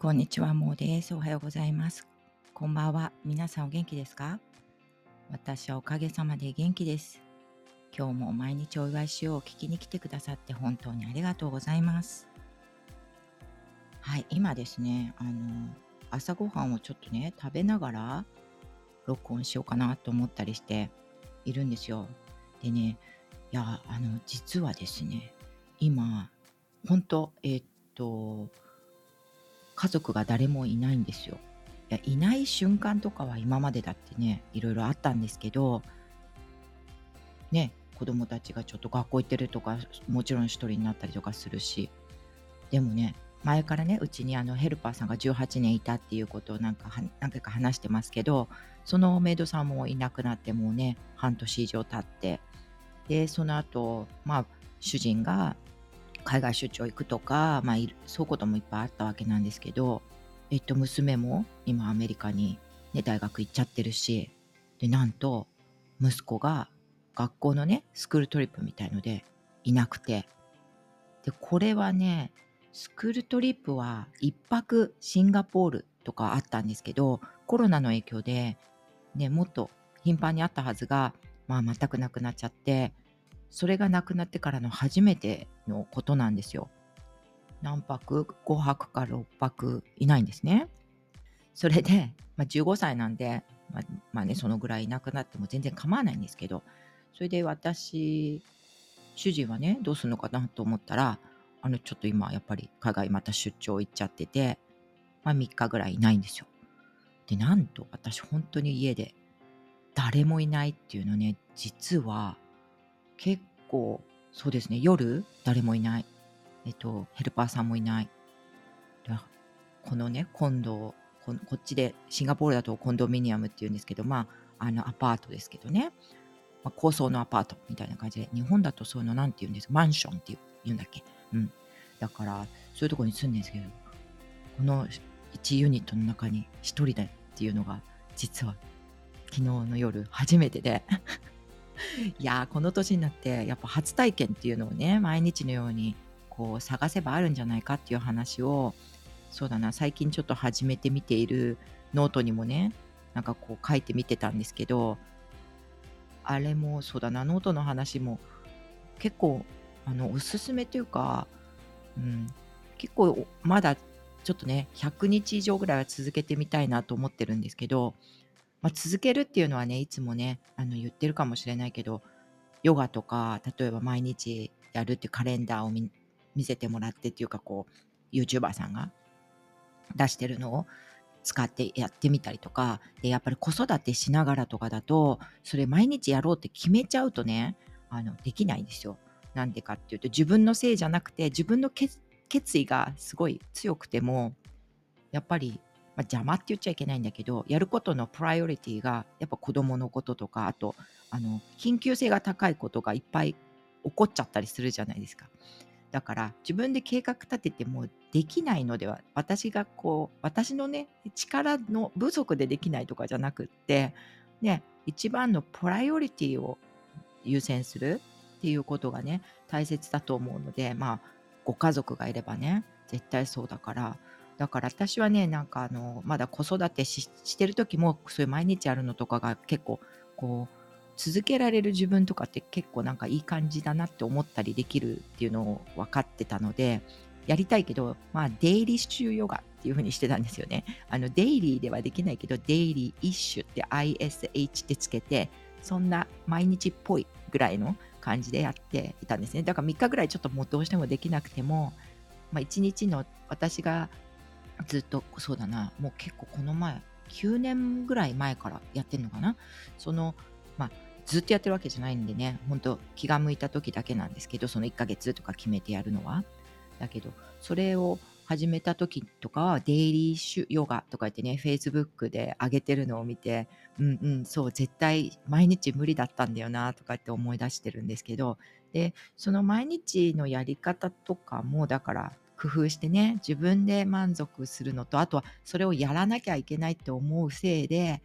こんにちは、もうです。おはようございます。こんばんは。皆さんお元気ですか？私はおかげさまで元気です。今日も毎日お祝いしよう聞きに来てくださって本当にありがとうございます。はい、今ですね、あの、朝ごはんをちょっとね、食べながら録音しようかなと思ったりしているんですよ。でね、いや、あの、実はですね、今、本当えーっと、家族が誰もいないんですよ。いやいない瞬間とかは今までだってねいろいろあったんですけどね子供たちがちょっと学校行ってるとかもちろん一人になったりとかするしでもね前からねうちにあのヘルパーさんが18年いたっていうことをなんか何回か話してますけどそのメイドさんもいなくなってもうね半年以上経ってでその後まあ主人が海外出張行くとか、まあ、そういうこともいっぱいあったわけなんですけど、えっと、娘も今アメリカに、ね、大学行っちゃってるし、で、なんと、息子が学校のね、スクールトリップみたいのでいなくて、で、これはね、スクールトリップは一泊シンガポールとかあったんですけど、コロナの影響で、ね、もっと頻繁にあったはずが、まあ全くなくなっちゃって、それがなくなってからの初めてのことなんですよ。何泊 ?5 泊か6泊いないんですね。それで、まあ、15歳なんで、まあ、まあね、そのぐらいいなくなっても全然構わないんですけど、それで私、主人はね、どうするのかなと思ったら、あの、ちょっと今、やっぱり海外また出張行っちゃってて、まあ3日ぐらいいないんですよ。で、なんと私本当に家で誰もいないっていうのね、実は結構、そうですね、夜、誰もいない。えっと、ヘルパーさんもいない。このね、コンド、ここっちで、シンガポールだとコンドミニアムっていうんですけど、まあ、あの、アパートですけどね、まあ、高層のアパートみたいな感じで、日本だとそういうの、なんて言うんですか、マンションって言うんだっけ。うん。だから、そういうとこに住んでるんですけど、この1ユニットの中に1人だっていうのが、実は昨日の夜初めてでいやーこの年になってやっぱ初体験っていうのをね毎日のようにこう探せばあるんじゃないかっていう話をそうだな最近ちょっと始めてみているノートにもねなんかこう書いてみてたんですけどあれもそうだなノートの話も結構あのおすすめというか、うん、結構まだちょっとね100日以上ぐらいは続けてみたいなと思ってるんですけどまあ、続けるっていうのはね、いつもね、あの言ってるかもしれないけど、ヨガとか、例えば毎日やるっていうカレンダーを見せてもらってっていうか、こう、YouTuber さんが出してるのを使ってやってみたりとか、で、やっぱり子育てしながらとかだと、それ毎日やろうって決めちゃうとね、あの、できないんですよ。なんでかっていうと、自分のせいじゃなくて、自分の決意がすごい強くても、やっぱりまあ、邪魔って言っちゃいけないんだけど、やることのプライオリティが、やっぱ子供のこととか、あと、あの、緊急性が高いことがいっぱい起こっちゃったりするじゃないですか。だから自分で計画立ててもできないのでは私がこう私のね力の不足でできないとかじゃなくってね一番のプライオリティを優先するっていうことがね大切だと思うのでまあご家族がいればね絶対そうだからだから私はね、なんかあの、まだ子育てしてる時も、そういう毎日あるのとかが結構、こう、続けられる自分とかって結構なんかいい感じだなって思ったりできるっていうのを分かってたので、やりたいけど、まあ、デイリーシュヨガっていう風にしてたんですよね。あの、デイリーではできないけど、デイリーイッシュって ISH ってつけて、そんな毎日っぽいぐらいの感じでやっていたんですね。だから3日ぐらいちょっともうどうしてもできなくても、まあ、1日の私がずっとそうだな。もう結構この前9年ぐらい前からやってるのかな。そのまあずっとやってるわけじゃないんでね。本当気が向いた時だけなんですけどその1ヶ月とか決めてやるのは。だけどそれを始めた時とかはデイリーシュヨガとか言ってね Facebook で上げてるのを見てうんうんそう絶対毎日無理だったんだよなとかって思い出してるんですけど。でその毎日のやり方とかもだから工夫してね自分で満足するのとあとはそれをやらなきゃいけないって思うせいで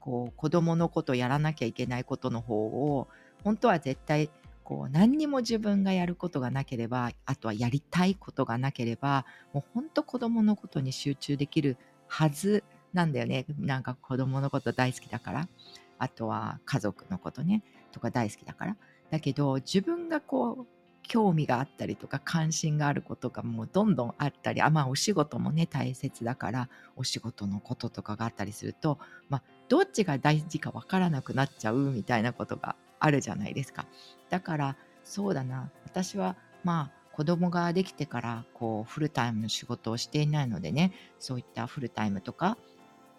こう子供のことやらなきゃいけないことの方を本当は絶対こう何にも自分がやることがなければあとはやりたいことがなければもうほんと子供のことに集中できるはずなんだよね。なんか子供のこと大好きだから。あとは家族のことねとか大好きだから。だけど自分がこう興味があったりとか関心があることがもうどんどんあったりあまあお仕事もね大切だからお仕事のこととかがあったりするとまあどっちが大事かわからなくなっちゃうみたいなことがあるじゃないですか。だからそうだな私はまあ子供ができてからこうフルタイムの仕事をしていないのでねそういったフルタイムとか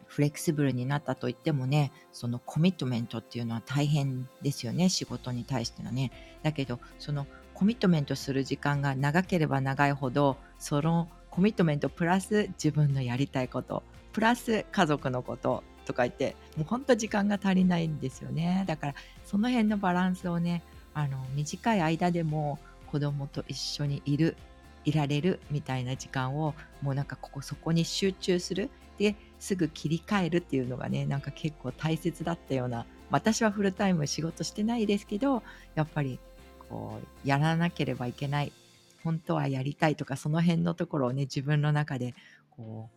フレキシブルになったといってもねそのコミットメントっていうのは大変ですよね仕事に対してのねだけどそのコミットメントする時間が長ければ長いほどそのコミットメントプラス自分のやりたいことプラス家族のこととか言ってもうほんと時間が足りないんですよね。だからその辺のバランスをねあの短い間でも子供と一緒にいるいられるみたいな時間をもうなんかここそこに集中する。ですぐ切り替えるっていうのがねなんか結構大切だったような私はフルタイム仕事してないですけどやっぱりこうやらなければいけない。本当はやりたいとかその辺のところをね自分の中でこ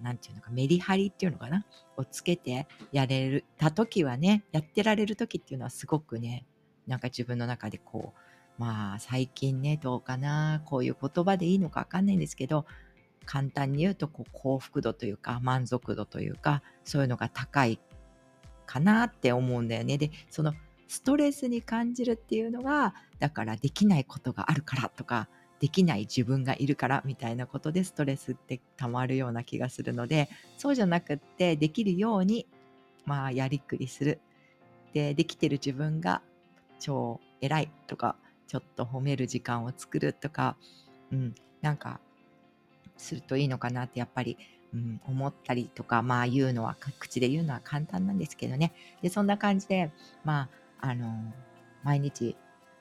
うなんていうのか、メリハリっていうのかな？をつけてやれるた時はね、やってられる時っていうのはすごくね、なんか自分の中でこう、まあ最近ね、どうかな、こういう言葉でいいのかわかんないんですけど、簡単に言うとこう幸福度というか満足度というかそういうのが高いかなって思うんだよね。でそのストレスに感じるっていうのがだからできないことがあるからとかできない自分がいるからみたいなことでストレスってたまるような気がするのでそうじゃなくってできるようにまあやりくりする。でできてる自分が超偉いとかちょっと褒める時間を作るとか、うん、なんかするといいのかなってやっぱり、うん、思ったりとかまあ言うのは口で言うのは簡単なんですけどね。でそんな感じでまああの毎日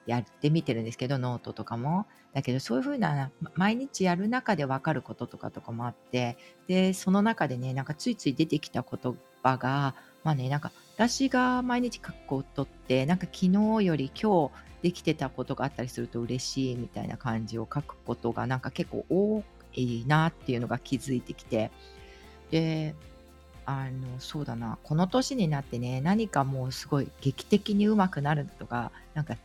やってみてるんですけどノートとかも。だけどそういうふうな毎日やる中で分かることとかとかもあってでその中でねなんかついつい出てきた言葉がまあねなんか私が毎日書くことってなんか昨日より今日できてたことがあったりすると嬉しいみたいな感じを書くことがなんか結構多いなっていうのが気づいてきて。であのそうだな。この年になってね何かもうすごい劇的にうまくなるとかなんか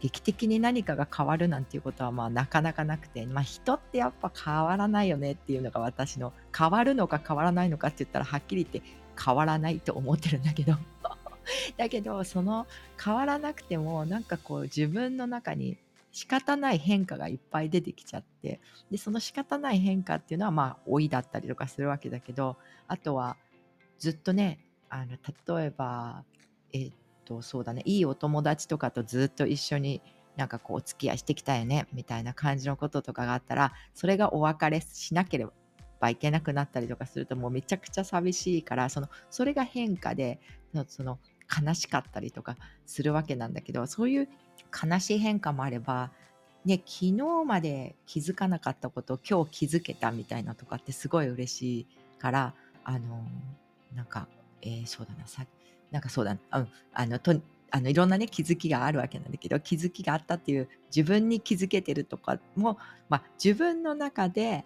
劇的に何かが変わるなんていうことはまあなかなかなくて、まあ、人ってやっぱ変わらないよねっていうのが私の変わるのか変わらないのかって言ったらはっきり言って変わらないと思ってるんだけど。だけどその変わらなくてもなんかこう自分の中に仕方ない変化がいっぱい出てきちゃってでその仕方ない変化っていうのはまあ老いだったりとかするわけだけどあとはずっとねあの例えばえっ、とそうだねいいお友達とかとずっと一緒になんかこうお付き合いしてきたよねみたいな感じのこととかがあったらそれがお別れしなければいけなくなったりとかするともうめちゃくちゃ寂しいからそのそれが変化でその悲しかったりとかするわけなんだけどそういう悲しい変化もあればね昨日まで気づかなかったことを今日気づけたみたいなとかってすごい嬉しいからあのなんか、えー、そうだなさなんかそうだ、うん、あのとあのいろんなね気づきがあるわけなんだけど気づきがあったっていう自分に気づけてるとかも、まあ、自分の中で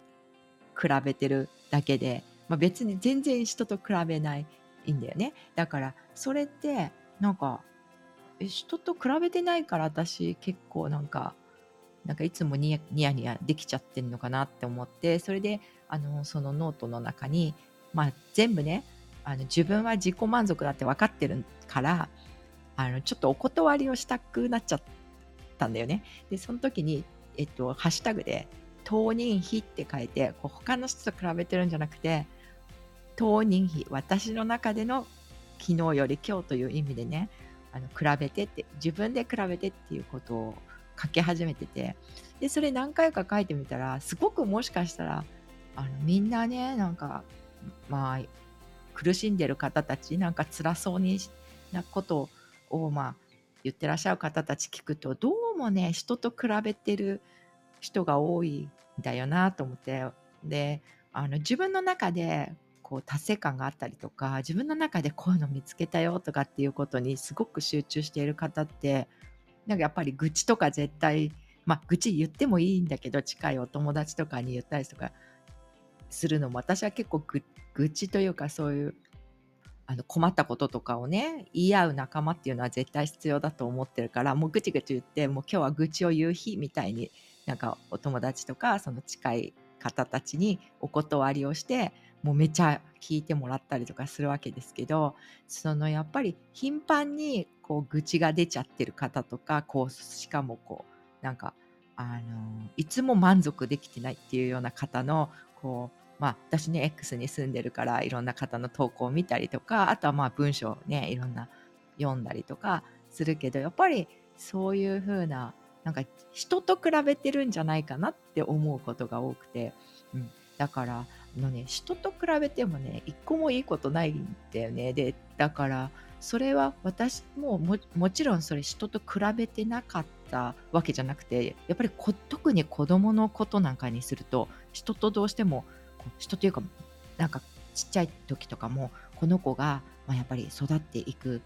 比べてるだけで、まあ、別に全然人と比べないいんだよね。だからそれってなんか人と比べてないから私結構なんかなんかいつもニヤニヤニヤできちゃってるのかなって思ってそれであのそのノートの中に、まあ、全部ねあの自分は自己満足だって分かってるからあのちょっとお断りをしたくなっちゃったんだよね。でその時に、えっと、ハッシュタグで「当人比」って書いてこう他の人と比べてるんじゃなくて当人比私の中での昨日より今日という意味でねあの比べてって自分で比べてっていうことを書き始めててでそれ何回か書いてみたらすごくもしかしたらあのみんなねなんかまあ苦しんでる方たちなんか辛そうになことをまあ言ってらっしゃる方たち聞くとどうもね人と比べてる人が多いんだよなと思ってであの自分の中でこう達成感があったりとか自分の中でこういうの見つけたよとかっていうことにすごく集中している方ってなんかやっぱり愚痴とか絶対まあ愚痴言ってもいいんだけど近いお友達とかに言ったりとかするのも私は結構愚痴というかそういうあの困ったこととかをね言い合う仲間っていうのは絶対必要だと思ってるからもうぐちぐち言ってもう今日は愚痴を言う日みたいになんかお友達とかその近い方たちにお断りをしてもうめちゃ聞いてもらったりとかするわけですけどそのやっぱり頻繁にこう愚痴が出ちゃってる方とかこうしかもこうなんかあのいつも満足できてないっていうような方のこうまあ、私ね X に住んでるからいろんな方の投稿を見たりとかあとはまあ文章をねいろんな読んだりとかするけどやっぱりそういう風ななんか人と比べてるんじゃないかなって思うことが多くて、うん、だからあのね人と比べてもね一個もいいことないんだよね。でだからそれは私ももちろんそれ人と比べてなかったわけじゃなくてやっぱり特に子供のことなんかにすると人とどうしても人というかなんかちっちゃい時とかもこの子が、まあ、やっぱり育っていく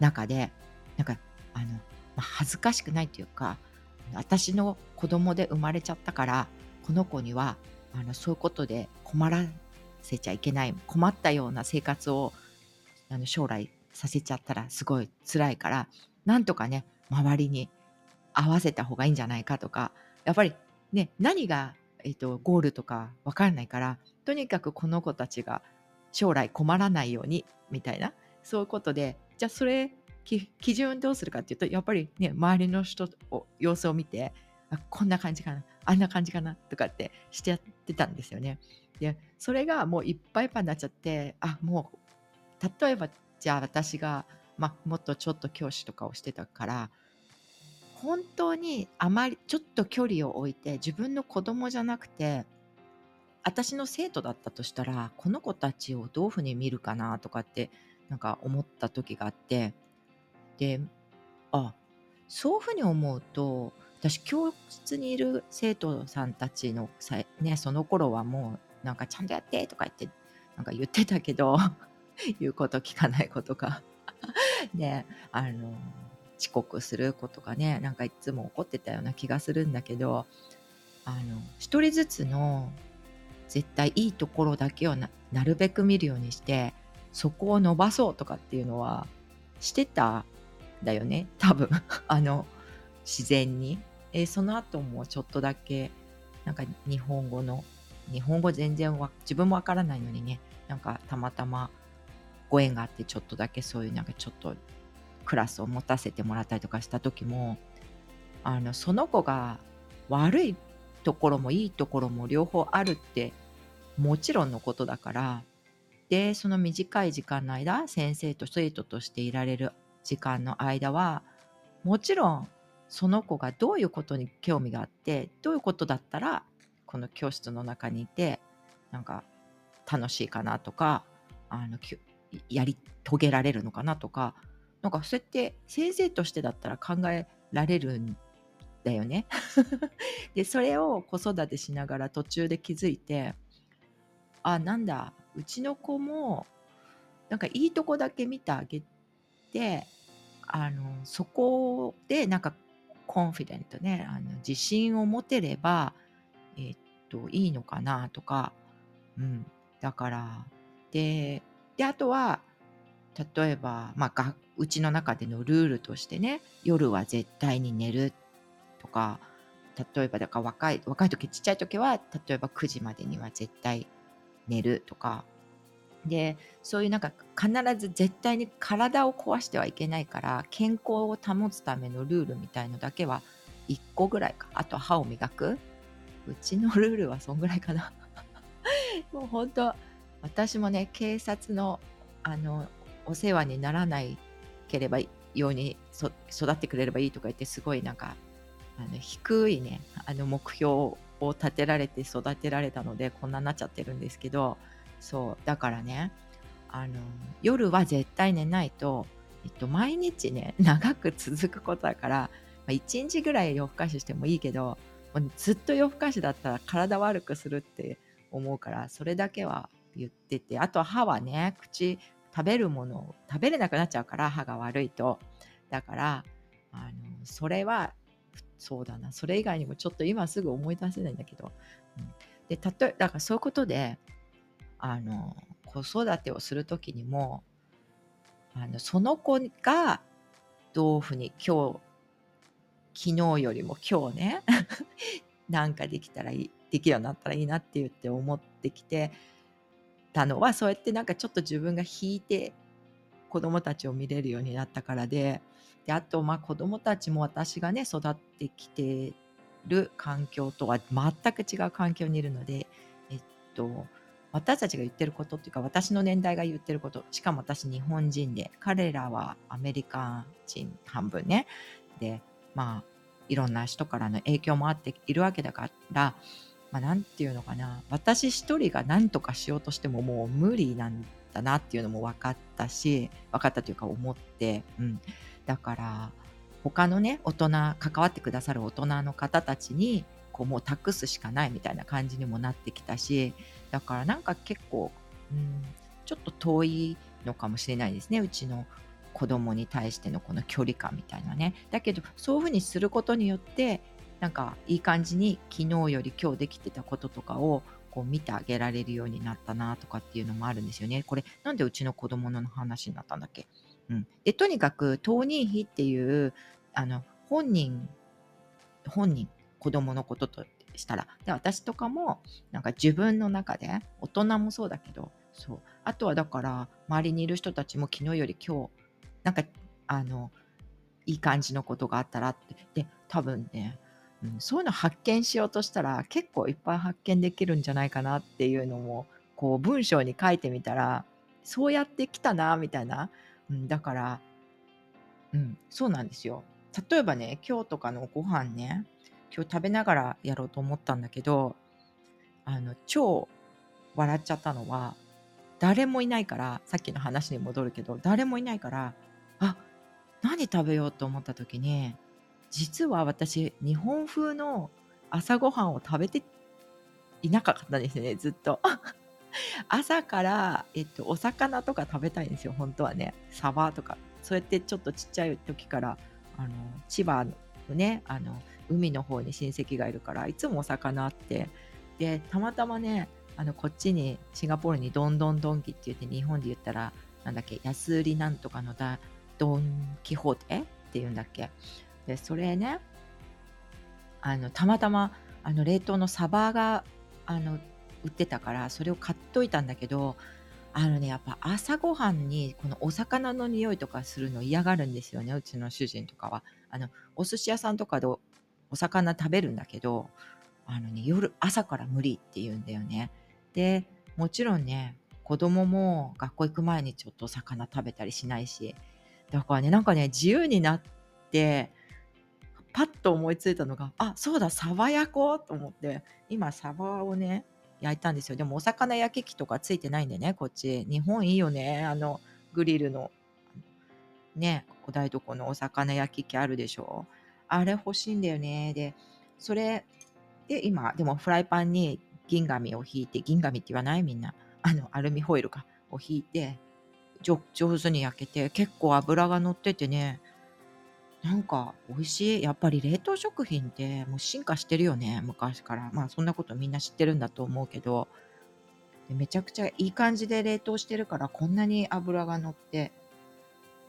中でなんかあの、まあ、恥ずかしくないというか私の子供で生まれちゃったからこの子にはあのそういうことで困らせちゃいけない困ったような生活をあの将来させちゃったらすごい辛いからなんとかね周りに合わせた方がいいんじゃないかとかやっぱりね何が、えーと、ゴールとか分からないからとにかくこの子たちが将来困らないようにみたいなそういうことでじゃあそれ基準どうするかっていうとやっぱりね周りの人を様子を見てあこんな感じかなあんな感じかなとかってしてやってたんですよね。でそれがもういっぱいいっぱいになっちゃってあもう例えばじゃあ私が、ま、もっとちょっと教師とかをしてたから本当にあまりちょっと距離を置いて自分の子供じゃなくて私の生徒だったとしたらこの子たちをどういうふうに見るかなとかってなんか思った時があってであそういうふうに思うと私教室にいる生徒さんたちのさ、ね、その頃はもうなんかちゃんとやってとか言ってなんか言ってたけど 言うこと聞かないことか ねあの遅刻することがねなんかいつも怒ってたような気がするんだけどあの一人ずつの絶対いいところだけをなるべく見るようにしてそこを伸ばそうとかっていうのはしてたんだよね多分。あの自然に。え、その後もちょっとだけなんか日本語の日本語全然自分もわからないのにねなんかたまたまご縁があってちょっとだけそういうなんかちょっとクラスを持たせてもらったりとかした時もあのその子が悪いところもいいところも両方あるってもちろんのことだからでその短い時間の間先生と生徒としていられる時間の間はもちろんその子がどういうことに興味があってどういうことだったらこの教室の中にいてなんか楽しいかなとかあのやり遂げられるのかなとかなんかそうやって先生としてだったら考えられるんだよね。でそれを子育てしながら途中で気づいてあなんだうちの子もなんかいいとこだけ見てあげてあのそこでなんかコンフィデントね、あの自信を持てれば、えー、っと、いいのかなとか、うん。だから、で、で、あとは、例えば、まあ、がうちの中でのルールとしてね、夜は絶対に寝るとか、例えば、だから若い、若い時、ちっちゃい時は、例えば9時までには絶対寝るとか、でそういうなんか必ず絶対に体を壊してはいけないから健康を保つためのルールみたいのだけは1個ぐらいか。あと歯を磨く。うちのルールはそんぐらいかな。もう本当私もね警察のあのお世話にならないければように育ってくれればいいとか言ってすごいなんかあの低いねあの目標を立てられて育てられたのでこんなになっちゃってるんですけどそうだからねあの夜は絶対寝ないと、えっと、毎日ね長く続くことだから、まあ、1日ぐらい夜更かししてもいいけどずっと夜更かしだったら体悪くするって思うからそれだけは言っててあと歯はね口食べるものを食べれなくなっちゃうから歯が悪いと。だからあのそれはそうだな。それ以外にもちょっと今すぐ思い出せないんだけど、うん、で例えだからそういうことであの子育てをする時にもあのその子がどういうふうに今日昨日よりも今日ね なんかできたらいいできるようになったらいいなって言って思ってきてたのはそうやってなんかちょっと自分が引いて子供たちを見れるようになったからでであとまあ子供たちも私がね育ってきてる環境とは全く違う環境にいるのでえっと私たちが言ってることっていうか私の年代が言ってることしかも私日本人で彼らはアメリカ人半分ね。でまあいろんな人からの影響もあっているわけだから、まあ、なんていうのかな。私一人が何とかしようとしてももう無理なんだなっていうのも分かったし分かったというか思って、うん、だから他のね大人関わってくださる大人の方たちにこうもう託すしかないみたいな感じにもなってきたしだからなんか結構、うん、ちょっと遠いのかもしれないですね。うちの子供に対してのこの距離感みたいなね。だけどそういうふうにすることによってなんかいい感じに昨日より今日できてたこととかをこう見てあげられるようになったなとかっていうのもあるんですよね。これなんでうちの子供の話になったんだっけ、うん、でとにかく当人比っていうあの本人本人子供のこととしたらで私とかもなんか自分の中で大人もそうだけどそう。あとはだから周りにいる人たちも昨日より今日なんかあのいい感じのことがあったらって。で多分ね、うん、そういうの発見しようとしたら結構いっぱい発見できるんじゃないかなっていうのもこう文章に書いてみたらそうやってきたなみたいな、うん、だからうんそうなんですよ。例えばね今日とかのご飯ね今日食べながらやろうと思ったんだけどあの超笑っちゃったのは誰もいないからさっきの話に戻るけど誰もいないからあ何食べようと思った時に実は私日本風の朝ごはんを食べていなかったんですねずっと。朝から、えっと、お魚とか食べたいんですよ本当はね。サバとか。そうやってちょっとちっちゃい時からあの千葉のねあの海の方に親戚がいるからいつもお魚あって。でたまたまねあのこっちにシンガポールにドンドンドンキって言って日本で言ったらなんだっけ安売りなんとかのだドン・キホーテ？っていうんだっけ。でそれねあのたまたまあの冷凍のサバがあの売ってたからそれを買っといたんだけどあのねやっぱ朝ごはんにこのお魚の匂いとかするの嫌がるんですよねうちの主人とかは。あのお寿司屋さんとかでお魚食べるんだけどあのね夜朝から無理って言うんだよね。でもちろんね子供も学校行く前にちょっとお魚食べたりしないし。だからねなんかね自由になってパッと思いついたのがあそうだサバ焼こうと思って今サバをね焼いたんですよ。でもお魚焼き器とかついてないんでねこっち。日本いいよねあのグリルの。ねお台所のお魚焼き器あるでしょ。あれ欲しいんだよね。でそれで今でもフライパンに銀紙を引いて銀紙って言わない？みんな。あのアルミホイルか。を引いて上手に焼けて結構油が乗っててねなんか美味しい。やっぱり冷凍食品ってもう進化してるよね。昔から。まあそんなことみんな知ってるんだと思うけど。でめちゃくちゃいい感じで冷凍してるからこんなに油が乗って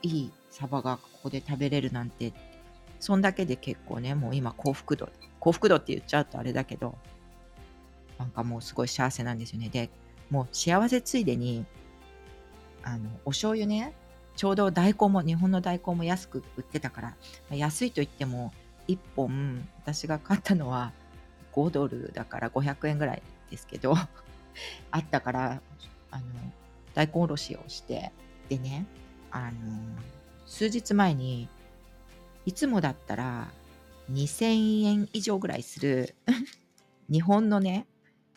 いいサバがここで食べれるなんて。そんだけで結構ねもう今幸福度幸福度って言っちゃうとあれだけどなんかもうすごい幸せなんですよね。でもう幸せついでにあのお醤油ねちょうど大根も日本の大根も安く売ってたから安いと言っても1本私が買ったのは5ドルだから500円ぐらいですけど あったからあの大根おろしをしてでねあの数日前にいつもだったら2000円以上ぐらいする 日本のね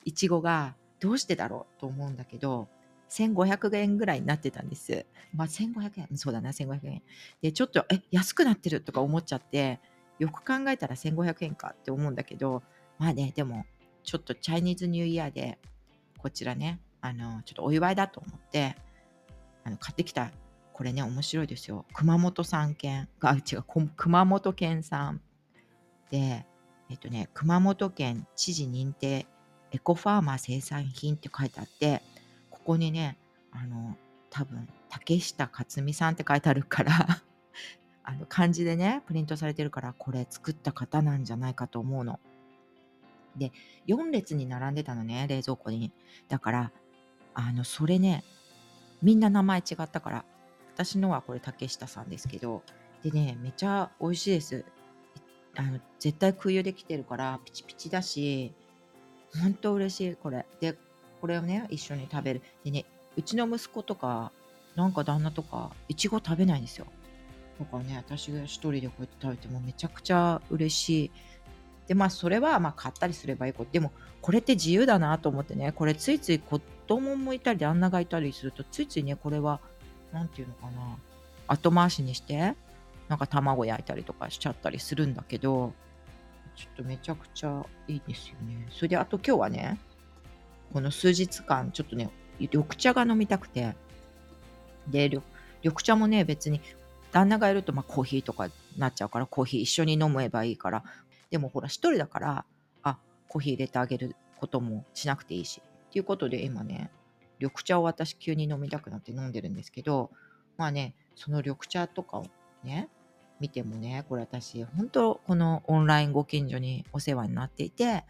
いちごがどうしてだろうと思うんだけど1500円ぐらいになってたんです。まあ、1500円、そうだな、1500円。で、ちょっと、え、安くなってるとか思っちゃって、よく考えたら1500円かって思うんだけど、まあね、でも、ちょっとチャイニーズニューイヤーで、こちらね、あの、ちょっとお祝いだと思って、あの、買ってきたこれね、面白いですよ。熊本産犬が、違う、熊本県産で、えっとね、熊本県知事認定エコファーマー生産品って書いてあって、ここにね、あの、多分、竹下克美さんって書いてあるから あの漢字でね、プリントされてるから、これ作った方なんじゃないかと思うの。で、4列に並んでたのね、冷蔵庫に。だから、あの、それね、みんな名前違ったから、私のはこれ竹下さんですけど、でね、めちゃ美味しいです。あの、絶対空輸できてるから、ピチピチだし、ほんと嬉しい、これ。で、これをね、一緒に食べる。でね、うちの息子とか、なんか旦那とか、いちご食べないんですよ。だからね、私が一人でこうやって食べてもめちゃくちゃ嬉しい。で、まあ、それはまあ買ったりすればいいこと。でも、これって自由だなと思ってね、これついつい子供もいたり、旦那がいたりすると、ついついね、これは、なんていうのかな、後回しにして、なんか卵焼いたりとかしちゃったりするんだけど、ちょっとめちゃくちゃいいですよね。それで、あと今日はね、この数日間、ちょっとね、緑茶が飲みたくて、で、緑茶もね、別に旦那がいるとまコーヒーとかなっちゃうからコーヒー一緒に飲めばいいから。でもほら一人だからあコーヒー入れてあげることもしなくていいし。っていうことで今ね緑茶を私急に飲みたくなって飲んでるんですけどまあねその緑茶とかをね見てもねこれ私本当このオンラインご近所にお世話になっていて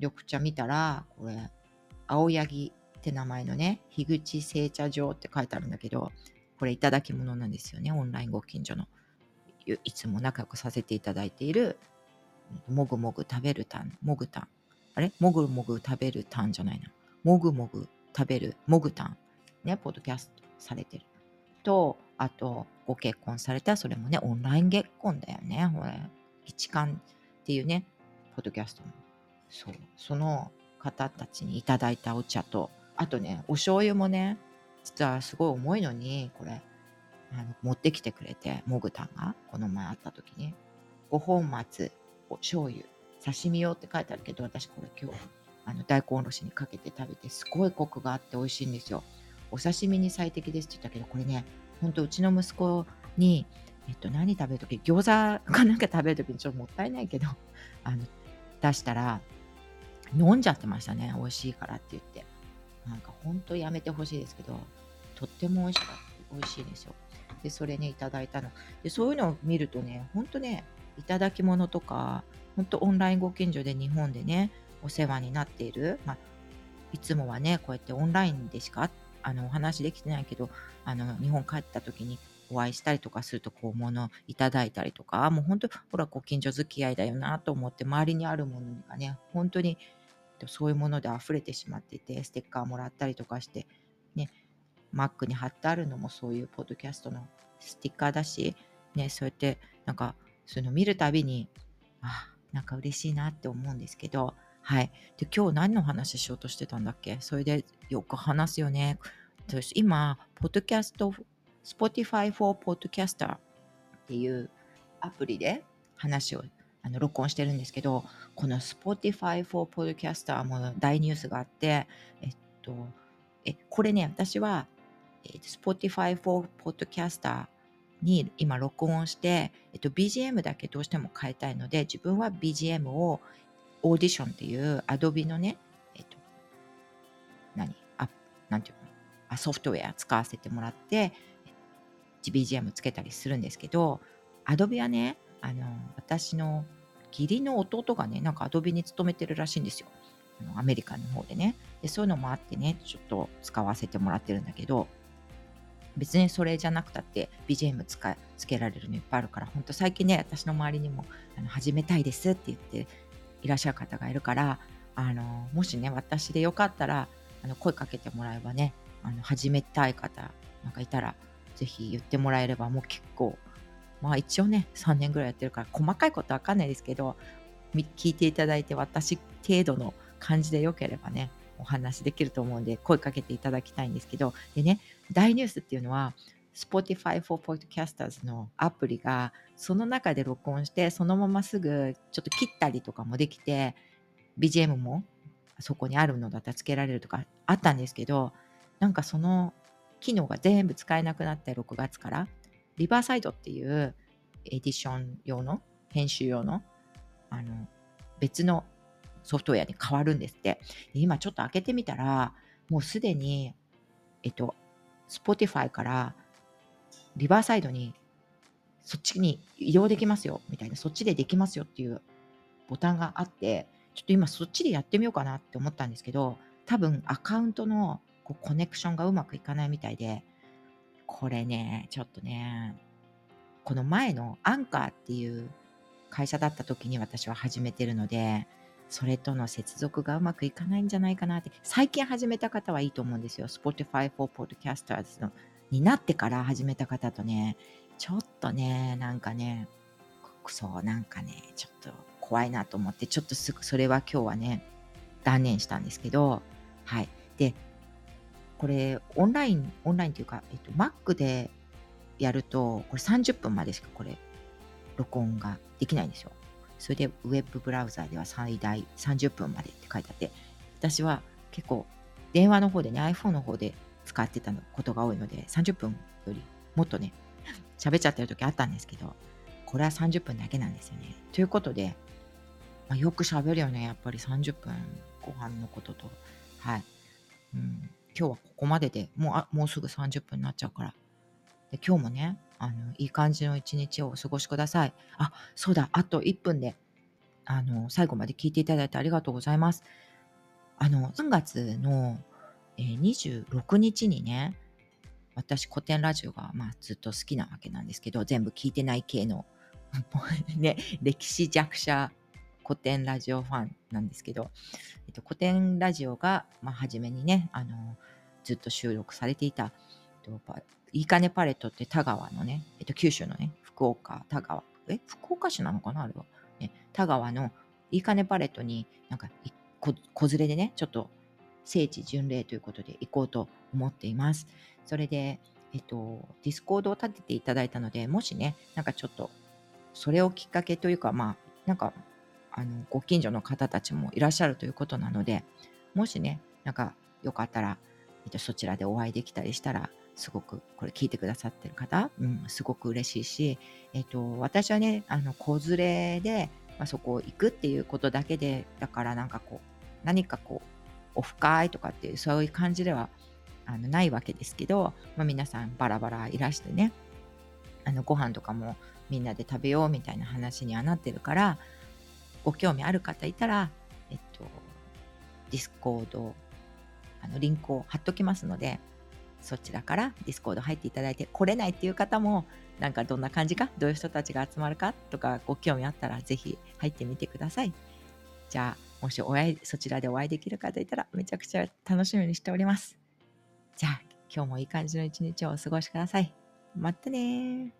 緑茶見たらこれ青柳って名前のね樋口製茶場って書いてあるんだけどこれいただき物なんですよね。オンラインご近所の。いつも仲良くさせていただいている、もぐもぐ食べるたん、もぐたん。あれ？もぐもぐ食べるたんじゃないな。もぐもぐ食べる、もぐたん。ね、ポッドキャストされてる。と、あと、ご結婚されたそれもね、オンライン結婚だよね。ほれ、一貫っていうね、ポッドキャストの。そう。その方たちにいただいたお茶と、あとね、お醤油もね、実はすごい重いのに、これ、あの持ってきてくれて、モグタンが、この前会った時に、五本松、お醤油、刺身用って書いてあるけど、私これ今日、あの大根おろしにかけて食べて、すごいコクがあって美味しいんですよ。お刺身に最適ですって言ったけど、これね、ほんとうちの息子に、えっと、何食べるとき、餃子かなんか食べるときにちょっともったいないけど、あの、出したら、飲んじゃってましたね。美味しいからって言って。なんか本当やめてほしいですけど、とっても美味しかった。美味しいですよ。で、それね、いただいたの。で、そういうのを見るとね、本当ね、いただき物とか、本当オンラインご近所で日本でね、お世話になっている、まあ、いつもはね、こうやってオンラインでしかあのお話できてないけど、あの日本帰った時にお会いしたりとかすると、こう、物いただいたりとか、もう本当、ほら、ご近所付き合いだよなと思って、周りにあるものがね、本当にそういうもので溢れてしまっていて、ステッカーもらったりとかして、ね、Mac に貼ってあるのもそういうポッドキャストのステッカーだし、ね、そうやってなんかそういうの見るたびに、あ、なんか嬉しいなって思うんですけど、はい。で、今日何の話しようとしてたんだっけ？それでよく話すよね。今、ポッドキャスト、Spotify for Podcaster っていうアプリで話をあの録音してるんですけど、この Spotify for Podcaster も大ニュースがあって、えっと、えこれね、私は、えっと、Spotify for Podcaster に今録音して、えっと、BGM だけどうしても変えたいので、自分は BGM をオーディションっていう Adobe のね、えっと、何？あ、なんていうの？あソフトウェア使わせてもらって、BGM つけたりするんですけど、Adobe はね、あの、私の義理の弟がね、なんかアドビに勤めてるらしいんですよ。あのアメリカの方でねで。そういうのもあってね、ちょっと使わせてもらってるんだけど、別にそれじゃなくたって BGM 使つけられるのいっぱいあるから、本当最近ね、私の周りにもあの始めたいですって言っていらっしゃる方がいるから、あのもしね、私でよかったら、あの声かけてもらえばね、あの始めたい方なんかいたら、ぜひ言ってもらえれば、もう結構まあ一応ね、3年ぐらいやってるから、細かいことわかんないですけど、聞いていただいて、私程度の感じでよければね、お話できると思うんで、声かけていただきたいんですけど、でね、大ニュースっていうのは、Spotify for Podcasters のアプリが、その中で録音して、そのまますぐちょっと切ったりとかもできて、BGM もそこにあるのだったらつけられるとかあったんですけど、なんかその機能が全部使えなくなって6月から。リバーサイドっていうエディション用の編集用のあの別のソフトウェアに変わるんですって。今ちょっと開けてみたらもうすでにえっと Spotify からリバーサイドにそっちに移動できますよみたいなそっちでできますよっていうボタンがあってちょっと今そっちでやってみようかなって思ったんですけど多分アカウントのこうコネクションがうまくいかないみたいでこれねちょっとねこの前のアンカーっていう会社だった時に私は始めてるのでそれとの接続がうまくいかないんじゃないかなって最近始めた方はいいと思うんですよ。Spotify for Podcasters のになってから始めた方とねちょっとねなんかねそうなんかねちょっと怖いなと思ってちょっとすぐそれは今日はね断念したんですけどはい。でこれオンラインオンラインというか、えっと、Mac でやるとこれ30分までしかこれ録音ができないんですよそれでウェブブラウザーでは最大30分までって書いてあって私は結構電話の方でね iPhone の方で使ってたことが多いので30分よりもっとね喋っちゃってる時あったんですけどこれは30分だけなんですよねということでまあ、よく喋るよね、やっぱり30分ご飯のことと。はい。うん、今日はここまででもうあもうすぐ30分になっちゃうから。で今日もね、あのいい感じの一日をお過ごしください。あ、そうだ、あと1分であの最後まで聞いていただいてありがとうございます。あの3月の、えー、26日にね、私古典ラジオが、まあ、ずっと好きなわけなんですけど全部聞いてない系の ね、歴史弱者古典ラジオファンなんですけど、えっと、古典ラジオが、まあ、初めにね、あの、ずっと収録されていた、えっと、いいかねパレットって田川のね、えっと、九州のね、福岡、田川、え、福岡市なのかなあれは。ね、田川のいいかねパレットになんか子連れでね、ちょっと聖地巡礼ということで行こうと思っています。それで、えっと、 Discord を立てていただいたので、もしね、なんかちょっと、それをきっかけというか、まあ、なんかあのご近所の方たちもいらっしゃるということなのでもしねなんかよかったら、えっと、そちらでお会いできたりしたらすごくこれ聞いてくださってる方、うん、すごく嬉しいし、えっと、私はねあの子連れで、まあ、そこ行くっていうことだけでだからなんかこう何かこうオフ会とかっていうそういう感じではあのないわけですけど、まあ、皆さんバラバラいらしてねあのご飯とかもみんなで食べようみたいな話にはなってるからご興味ある方いたら、えっと、 Discord、あの、リンクを貼っときますので、そちらから Discord 入っていただいて、来れないっていう方も、なんかどんな感じか、どういう人たちが集まるかとか、ご興味あったら、ぜひ入ってみてください。じゃあ、もしお会い、そちらでお会いできる方いたら、めちゃくちゃ楽しみにしております。じゃあ、今日もいい感じの一日をお過ごしください。またね